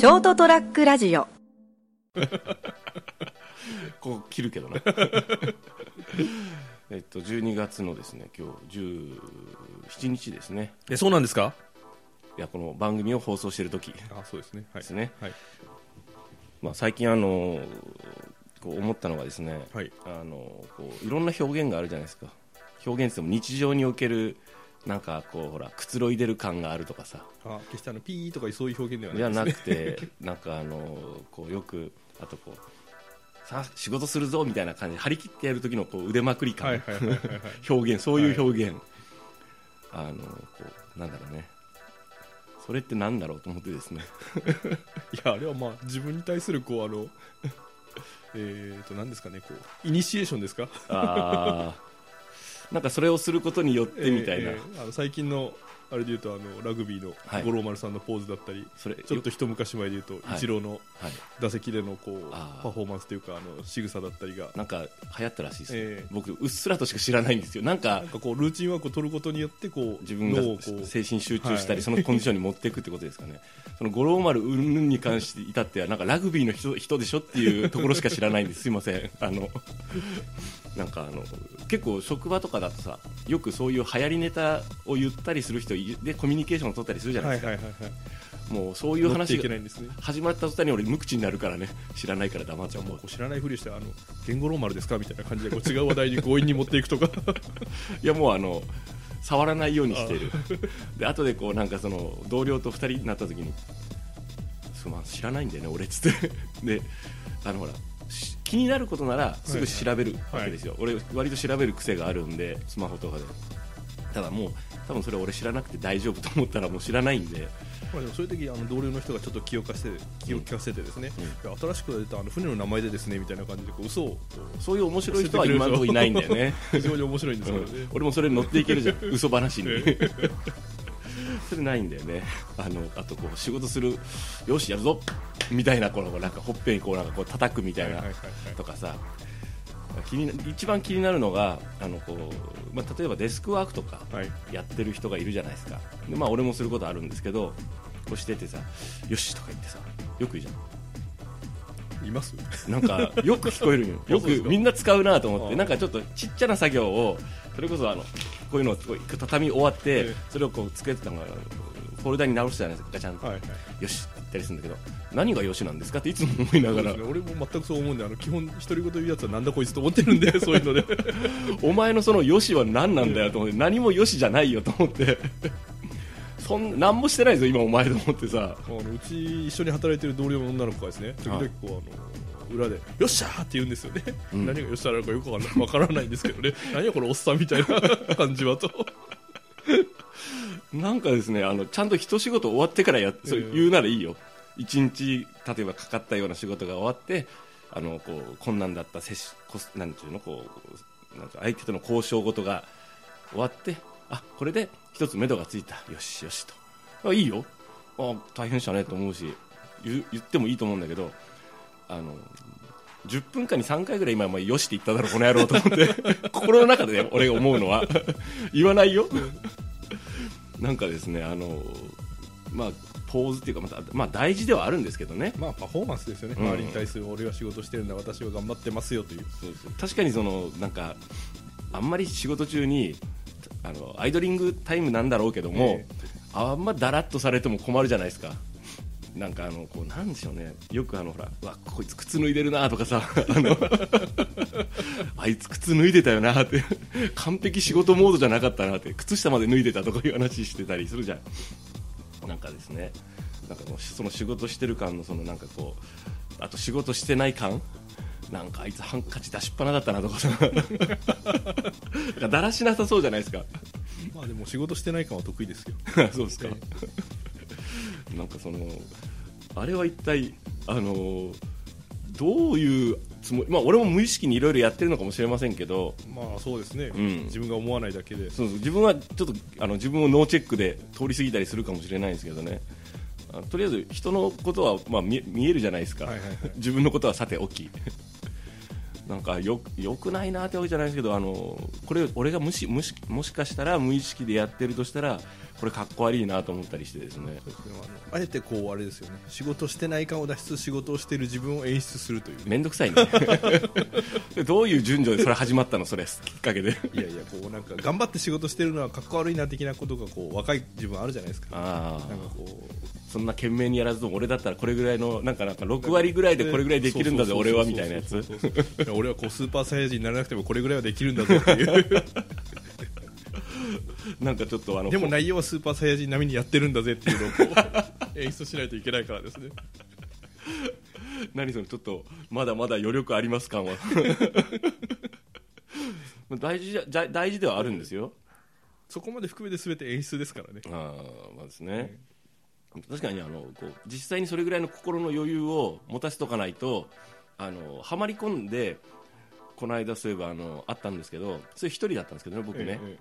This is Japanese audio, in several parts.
ショートトラックラジオ。こう切るけどな。えっと12月のですね今日17日ですね。えそうなんですか？いやこの番組を放送している時。あそうですね。はい。ですね、はい。まあ、最近あのこう思ったのがですね、はい。あのこういろんな表現があるじゃないですか。表現っても日常におけるなんかこうほらくつろいでる感があるとかさ。あ決してあのピーとかそういう表現ではじゃない。ですねなくて なんかあのこうよくあとこうさあ仕事するぞみたいな感じで張り切ってやる時のこう腕まくり感、はいはいはいはいはい。表現そういう表現、あのこうなんだろうね。それってなんだろうと思ってですね。いやあれはまあ自分に対するこうあの えーと何ですかねこうイニシエーションですか？あーなんかそれをすることによってみたいな、えーえーあの最近のあれで言うとあのラグビーのはい。五郎丸さんのポーズだったり、それちょっと一昔前で言うと、はい。イチローのはい、打席でのこうパフォーマンスというかあの仕草だったりが。なんか流行ったらしいです、ね。ええ。僕うっすらとしか知らないんですよ。なんかこうルーチンワークを取ることによってこう自分が精神集中したり、はい。そのコンディションに持っていくってことですかね。その五郎丸云々に関して至ってはなんかラグビーの人人でしょっていうところしか知らないんです。すいません。あのなんかあの結構職場とかだとさよくそういう流行りネタを言ったりする人いでコミュニケーションを取ったりするじゃなですか、はいいはいはいはい。もうそういう話がけないんですね。始まった途端に俺無口になるからね。知らないから黙っちじゃうもう。知らないふりしてあの言語ローマルですかみたいな感じでこう違う話題に強引に持っていくとか。いやもうあの触らないようにしているで後でこうなんかその同僚と2人になった時にすまん知らないんだよね俺っつって。であのほらし気になることならすぐ調べるわけですよ、俺割と調べる癖があるんでスマホとかで。ただもう多分それ俺知らなくて大丈夫と思ったらもう知らないんで。まあでもそういう時あの同僚の人がちょっと気を利かせて気を利かせてですね、いや新しく出たあの船の名前でですねみたいな感じでこう嘘をこそういう面白い人は今のところいないんだよね。う非常に面白いんですうん。けどね、俺もそれに乗っていけるじゃん。嘘話に。え それないんだよね。あのあとこう仕事するよしやるぞ。みたいなこのなんかほっぺにこうなんかこう叩くみたいなはいはいはいはい。とかさ気にな一番気になるのがあのこう、まあ、例えばデスクワークとかはい。やってる人がいるじゃないですか。で、まあ、俺もすることあるんですけどこうしててさよしとか言ってさよく言うじゃん。います？なんかよく聞こえるんよ。よくみんな使うなと思ってなんかちょっとちっちゃな作業をそれこそあのこういうのをこう畳み終わって、ええ。それをこう机とかフォルダに直すじゃないですかガチャンと、はいはい。よしったりするんだけど何がよしなんですかっていつも思いながら。ね。俺も全くそう思うんであの基本独り言言うやつはなんだこいつと思ってるんで そういうので。お前のそのよしは何なんだよと思って何もよしじゃないよと思って。そん何もしてないぞ今お前と思ってさ。あのうち一緒に働いてる同僚の女の子がですね時々こうあの裏で「よっしゃー!」って言うんですよね、うん。何がよっしゃーなのかよくわからわからないんですけどね。何やこのおっさんみたいな感じはとなんかですねあのちゃんと一仕事終わってからやっそ言うならいいよ。一日例えばかかったような仕事が終わってあのこう困難だった接しこすなんていうのこうなんていうの相手との交渉事が終わってあこれで一つ目処がついた。よしよしと。あいいよ。あ大変でしたねと思うし言う言ってもいいと思うんだけどあの10分間に3回ぐらい今、まあ、よしって言っただろこの野郎と思って。心の中で、ね、俺が思うのは。言わないよなんかですねあのまあポーズっていうかまた、まあ、大事ではあるんですけどね。まあパフォーマンスですよね、うん。周りに対する俺は仕事してるんだ私は頑張ってますよという。確かにそのなんかあんまり仕事中にあのアイドリングタイムなんだろうけども、えあんまだらっとされても困るじゃないですかなんかあのこうなんでしょうね。よくあのほらうわこいつ靴脱いでるなとかさ あの あいつ靴脱いでたよなって完璧仕事モードじゃなかったなって靴下まで脱いでたとかいう話してたりするじゃん。なんかですねなんかもうその仕事してる感のそのなんかこうあと仕事してない感なんかあいつハンカチ出しっぱなだったなとかさ。だらしなさそうじゃないですか。まあでも仕事してない感は得意ですよ そうですか、なんかそのあれは一体あのどういうつもりまあ俺も無意識にいろいろやってるのかもしれませんけどまあそうですね、ん。自分が思わないだけで。そうそう自分はちょっとあの自分をノーチェックで通り過ぎたりするかもしれないんですけどね。あとりあえず人のことは、まあ、見見えるじゃないですか、はいはいはい。自分のことはさておき。なんかよよくないなってわけじゃないですけどあのこれ俺が無し無しもしかしたら無意識でやってるとしたらこれかっこ悪いなと思ったりしてですね。あえてこうあれですよね。仕事してない感を出しつつ仕事をしている自分を演出するという。ね面倒くさいね。どういう順序でそれ始まったのそれきっかけでいやいやこうなんか頑張って仕事してるのはかっこ悪いな的なことがこう若い自分あるじゃないですか。あなんかあこうそんな懸命にやらずとも俺だったらこれぐらいのなんかなんか6割ぐらいでこれぐらいできるんだぜ俺はみたいなやつ。俺はこうスーパーサイヤ人にならなくてもこれぐらいはできるんだぜっていう なんかちょっとあのでも内容はスーパーサイヤ人並みにやってるんだぜっていうのをこ う演出しないといけないからですね。何そのちょっとまだまだ余力あります感は。大事じゃ大事ではあるんですよ。そこまで含めて全て演出ですからね。あーまあですね、確かにあのこう実際にそれぐらいの心の余裕を持たせとかないとあのはまり込んでこの間そういえばあのあったんですけどそれ一人だったんですけどね僕ね、え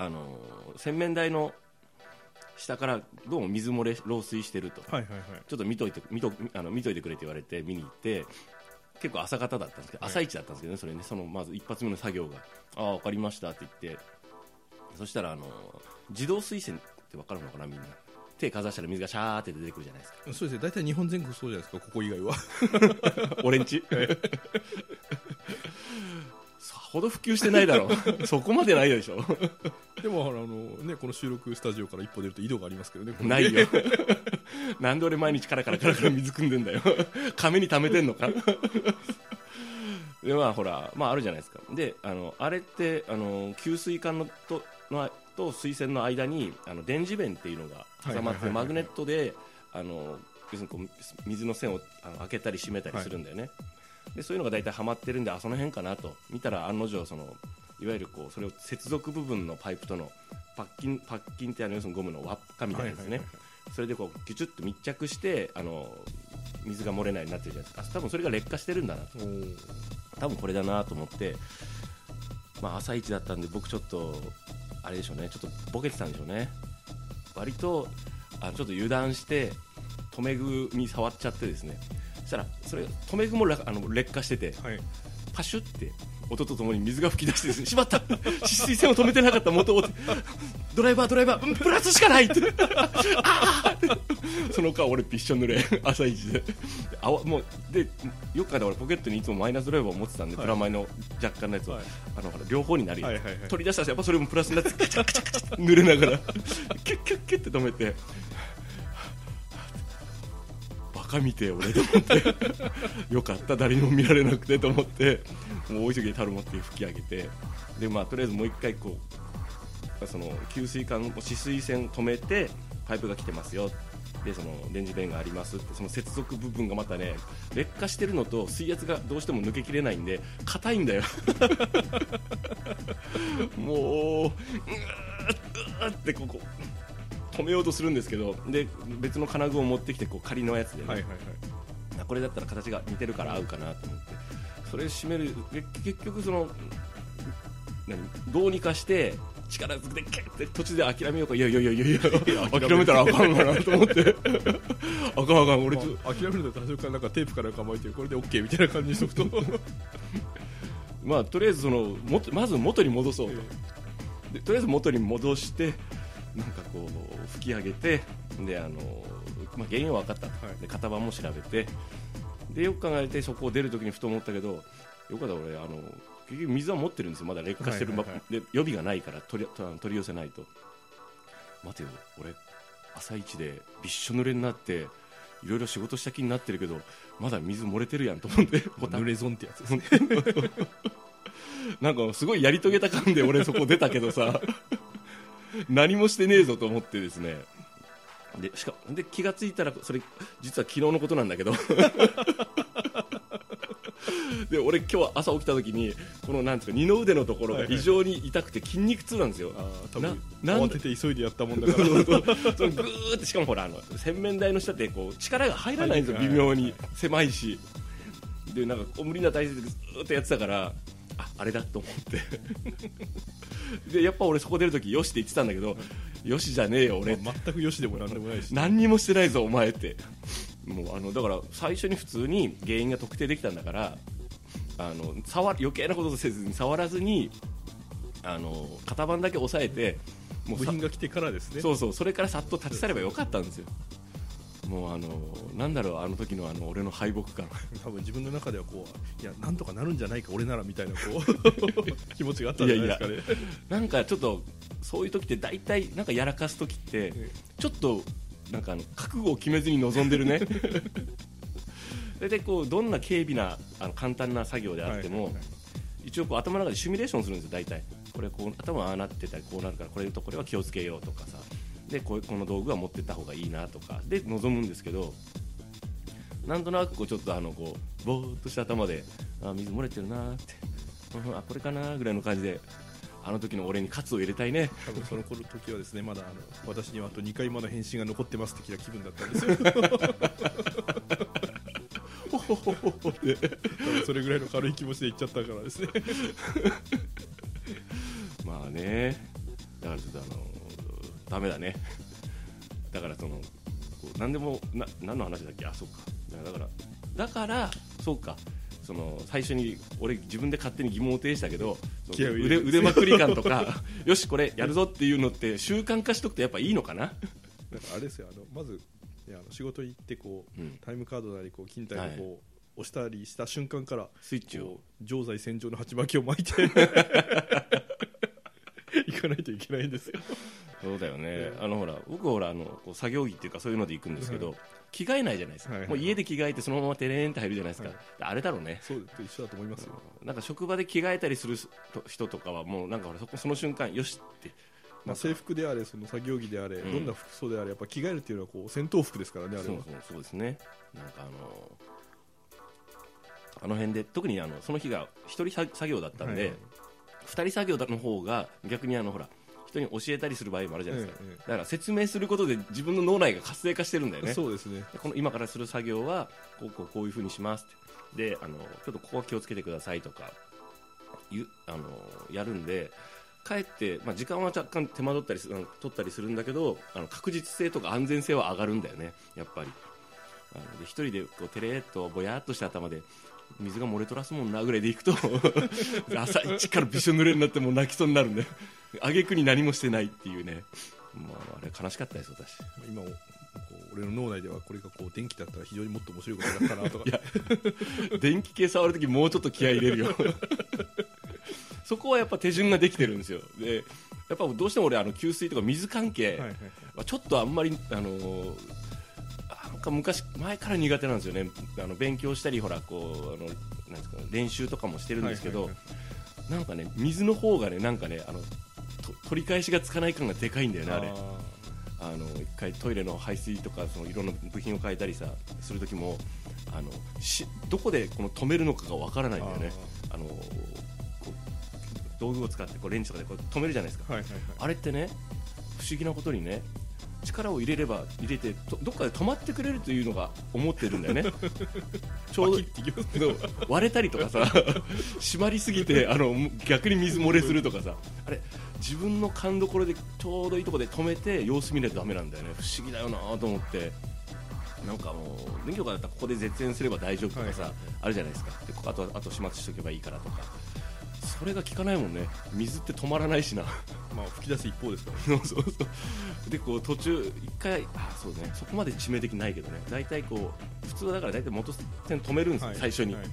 あの洗面台の下からどうも水漏れ漏水してると。えはいはいはい。ちょっと見といて見とあの見といてくれって言われて見に行って結構朝方だったんですけど、はい。朝一だったんですけどねそれね。そのまず一発目の作業がああ分かりましたって言って。そしたらあの自動水栓って分かるのかなみんな。手かざしたら水がシャーって出てくるじゃないですか。そうですね。大体日本全国そうじゃないですかここ以外は。俺んちさほど普及してないだろう。そこまでないでしょ。でもあのねこの収録スタジオから一歩出ると井戸がありますけどね。ないよ。なんで。俺毎日カラカラカラカラ水汲んでんだよ。亀に溜めてんのか？でまあほらまああるじゃないですか。であのあれってあの給水管のとのと水栓の間にあの電磁弁っていうのが挟まっはいはいはいはい。てマグネットであの要するにこう水の線をあの開けたり閉めたりするんだよね、でそういうのが大体はまってるんであその辺かなと。見たら案の定そのいわゆるこうそれを接続部分のパイプとのパッキンパッキンってあの要するにゴムの輪っかみたいなやつね、はいはいはいそれでこうギュチュッと密着してあの水が漏れないようになってるじゃないですか。多分それが劣化してるんだなと。多分これだなと思って、まあ、朝一だったんで僕ちょっとあれでしょうね。ちょっとボケてたんでしょうね。割とあちょっと油断して留め具に触っちゃってですね。そしたらそれ留め具もらあの劣化しててはい。パシュって音とともに水が噴き出してですねしまった。止水栓を止めてなかった元をドライバードライバーうんプラスしかないって。その間俺びっしょ濡れ。朝一で。あわもうでよく考えたら俺ポケットにいつもマイナスドライバーを持ってたんで、はい。プラマイの若干のやつを、はい。あの両方になるよ、はいはいはい。取り出したらやっぱそれもプラスになってカチャカチャカチャって濡れながらキュッキュッキュッって止めてカみて俺と思って。よかった。誰にも見られなくてと思って。もう大急ぎでタオル持って拭き上げて。でまあとりあえずもう一回こうその給水管の止水栓止めてパイプが来てますよ。でその電磁弁がありますって。その接続部分がまたね劣化してるのと水圧がどうしても抜けきれないんで硬いんだよ。もううーうーってここ。止めようとするんですけどで別の金具を持ってきてこう仮のやつでね、はいはいはい。あこれだったら形が似てるから合うかなと思って。それ締めるで結局その何どうにかして力ずくでケッて途中で諦めようか。いやいやいやいやいや諦めたらあかんかなと思って。あかんあかん俺ちょっとまあ諦めるんだったら最初からなんかテープかなんか巻いてこれで OK みたいな感じにしとくと。まあとりあえずそのもまず元に戻そうと。でとりあえず元に戻してなんかこう吹き上げてであの、まあ、原因は分かったで型番も調べて。でよく考えてそこを出るときにふと思ったけどよかった俺あの結局水は持ってるんですよ。まだ劣化してる、はいはいはで予備がないから取り取取り寄せないと。待てよ俺朝一でびっしょ濡れになっていろいろ仕事した気になってるけどまだ水漏れてるやんと思って。濡れ損ってやつですね。なんかすごいやり遂げた感で俺そこ出たけどさ 何もしてねえぞと思ってですね。でしかで気がついたらそれ実は昨日のことなんだけど。で俺今日朝起きた時にこのなんですか二の腕のところが異常に痛くて筋肉痛なんですよ、あー多分な慌てて急いでやったもんだから。そのグーってしかもほらあの洗面台の下ってこう力が入らないんですよはい。微妙に。狭いしでなんか無理な体勢でずーっとやってたからああれだと思って。でやっぱ俺そこ出るときよしって言ってたんだけどよしじゃねえよ俺まあ全くよしでもなんでもないし。何にもしてないぞお前って。もうあのだから最初に普通に原因が特定できたんだからあの触る余計なことせずに触らずにあの型番だけ押さえてもうさ部品が来てからですね。そうそうそれからさっと立ち去ればよかったんですよもうあのなんだろうあの時のあの俺の敗北感。多分自分の中ではこういやなんとかなるんじゃないか俺ならみたいなこう 気持ちがあったんじゃないですかね。なんかちょっとそういう時って大体なんかやらかす時ってちょっとなんかあの覚悟を決めずに臨んでるね。大体こうどんな軽微なあの簡単な作業であっても、はいはいはい。一応こう頭の中でシミュレーションするんですよ大体。これこう頭ああなってたりこうなるからこれとこれは気をつけようとかさでこうこの道具は持ってった方がいいなとか。で臨むんですけどなんとなくこうちょっとあのこうぼーっとした頭であ水漏れてるなーって。うんあこれかなーぐらいの感じであの時の俺に喝を入れたいね。多分その頃時はですねまだあの私にはあと2回まだ返信が残ってます的な気分だったんですよ。ほほほほほって。それぐらいの軽い気持ちで言っちゃったからですね。まあね。だからちょっとあのダメだね。だからそのこう何でもな何の話だっけ？あそうか。だからだからそうか。その最初に俺自分で勝手に疑問を呈したけど腕腕まくり感とか よしこれやるぞっていうのって習慣化しとくとやっぱいいのかな？なんかあれですよ。あのまずいやあの仕事行ってこう、うん。タイムカードなりこう勤怠をこう、押したりした瞬間からスイッチを。こう常在戦場の鉢巻きを巻いて。い かないといけないんですよ。そうだよね、えあのほら僕はほらあのこう作業着っていうかそういうので行くんですけど、はい。着替えないじゃないですか、はいはい。もう家で着替えてそのままテレーンって入るじゃないですか、はい。あれだろうね。そうと一緒だと思いますよ、なんか職場で着替えたりする人とかはもうなんかほらそこその瞬間よしって。まあ、制服であれその作業着であれ、うん。どんな服装であれやっぱ着替えるっていうのはこう戦闘服ですからねあれは。そうそうそうですね。なんかあのあの辺で特にあのその日が一人作業だったんで、はい二人作業の方が逆にあのほら人に教えたりする場合もあるじゃないですか、えええだから説明することで自分の脳内が活性化してるんだよえね。そうですね。でこの今からする作業はこうこうこういうふうにしますって。であのちょっとここは気をつけてくださいとかゆあのやるんでかえって、まあ、時間は若干手間取ったりする取ったりするんだけどあの確実性とか安全性は上がるんだよね。やっぱり。あので一人でこうテレーっとぼやっとした頭で水が漏れとらすもんなぐらいでいくと 朝一からびしょ濡れになってもう泣きそうになるんで挙句に何もしてないっていうね、まあ、あれ悲しかったです私。今俺の脳内ではこれがこう電気だったら非常にもっと面白いことだったなとか。いや電気系触るときもうちょっと気合い入れるよ。そこはやっぱ手順ができてるんですよ。でやっぱどうしても俺あの給水とか水関係はいはい。はちょっとあんまりあのーか昔前から苦手なんですよね。あの勉強したりほらこうあのなんですか練習とかもしてるんですけど、はいはいなんかね水の方がねなんかねあのと取り返しがつかない感がでかいんだよねあれ。ああの一回トイレの排水とかそのいろんな部品を変えたりさする時もあのしどこでこの止めるのかがわからないんだよね。あの道具を使ってこうレンチとかでこう止めるじゃないですか。ーはいはいはい。あれってね不思議なことにね力を入れれば入れてとどっかで止まってくれるというのが思ってるんだよね。ちょうど割れたりとかさ締まりすぎて あの逆に水漏れするとかさ。あれ自分の勘どころでちょうどいいところで止めて様子見ないとダメなんだよね。不思議だよなと思って。なんかもう電気とかだったらここで絶縁すれば大丈夫とかさ、はい。はいあるじゃないですか。であとあと始末しておけばいいからとかそれが効かないもんね。水って止まらないしな。まあ吹き出す一方ですから そうそうそう。でこう途中一回あそうね。そこまで致命的ないけどね。大体こう普通はだから大体元栓止めるんですよ、はい最初に、はい。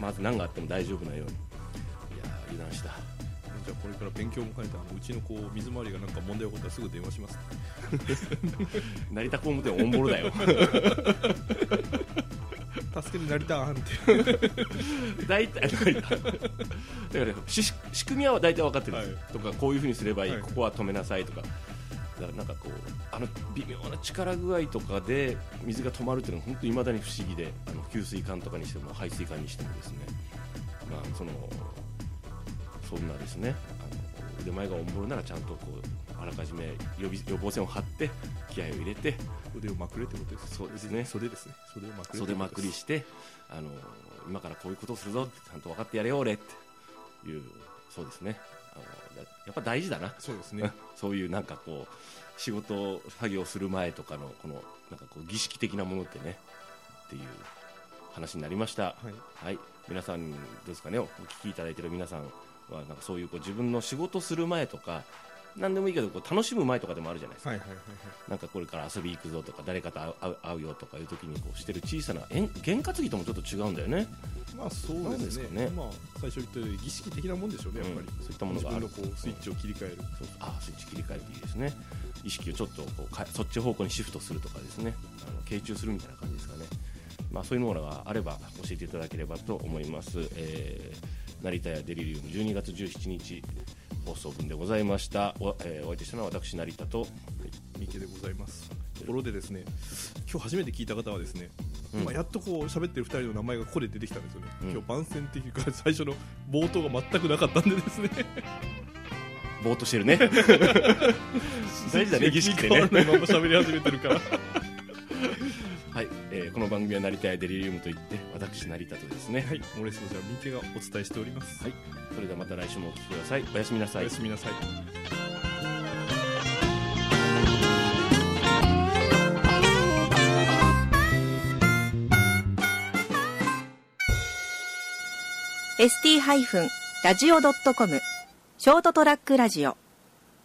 まず何があっても大丈夫なように。いやー油断した。じゃあこれから勉強も兼ねてあのうちのこう水回りがなんか問題起こったらすぐ電話します。成田工務店オンボロだよ 助けになりたーんって。大体だからし仕組みは大体分かってるんです。よ、とかこういうふうにすればいい、はい。ここは止めなさいとか。だからなんかこうあの微妙な力具合とかで水が止まるっていうのは本当に未だに不思議であの給水管とかにしても排水管にしてもですね。まあそのそんなですね。あの腕前がオンボロならちゃんとこうあらかじめ予備予防線を張って気合を入れて腕をまくれってことですそうですね。袖ですね。袖をまくれ袖まくりしてあの今からこういうことをするぞってちゃんと分かってやれよ俺っていうそうですね。あのややっぱ大事だな。そうですね。そういうなんかこう仕事作業する前とかのこのなんかこう儀式的なものってねっていう話になりました。はい。はい。皆さんどうですかね？お聞きいただいている皆さんはなんかそういうこう自分の仕事する前とか何でもいいけどこう楽しむ前とかでもあるじゃないですか、はいはいはいはい。なんかこれから遊び行くぞとか誰かと会う会うよとかいう時にこうしてる小さな円験担ぎともちょっと違うんだよね。まあそうなんでですねね。まあ最初言ったように儀式的なもんでしょうねやっぱり、うんそういったものがある。こうスイッチを切り替える、そうあスイッチ切り替えていいですね。意識をちょっとこうかそっち方向にシフトするとかですね。あの傾注するみたいな感じですかね、まあ、そういうものがあれば教えていただければと思います、えー成田やデリリウム12月17日放送分でございました。お,、えーお相手したのは私成田と三池でございます。ところでですね今日初めて聞いた方はですね、うん。まあ、やっとこう喋ってる2人の名前がここで出てきたんですよね、うん。今日番宣っていうか最初の冒頭が全くなかったんでですね。ぼーっとしてるね。大事だね儀式ってね。変わらないまま喋り始めてるから。はい、えーこの番組は成田やデリリウムといって私成田とですね、はい。モレストじゃ三池がお伝えしております、はい、それではまた来週もお聞きください。おやすみなさい。おやすみなさい。ー ST-radio.com ショートトラックラジオ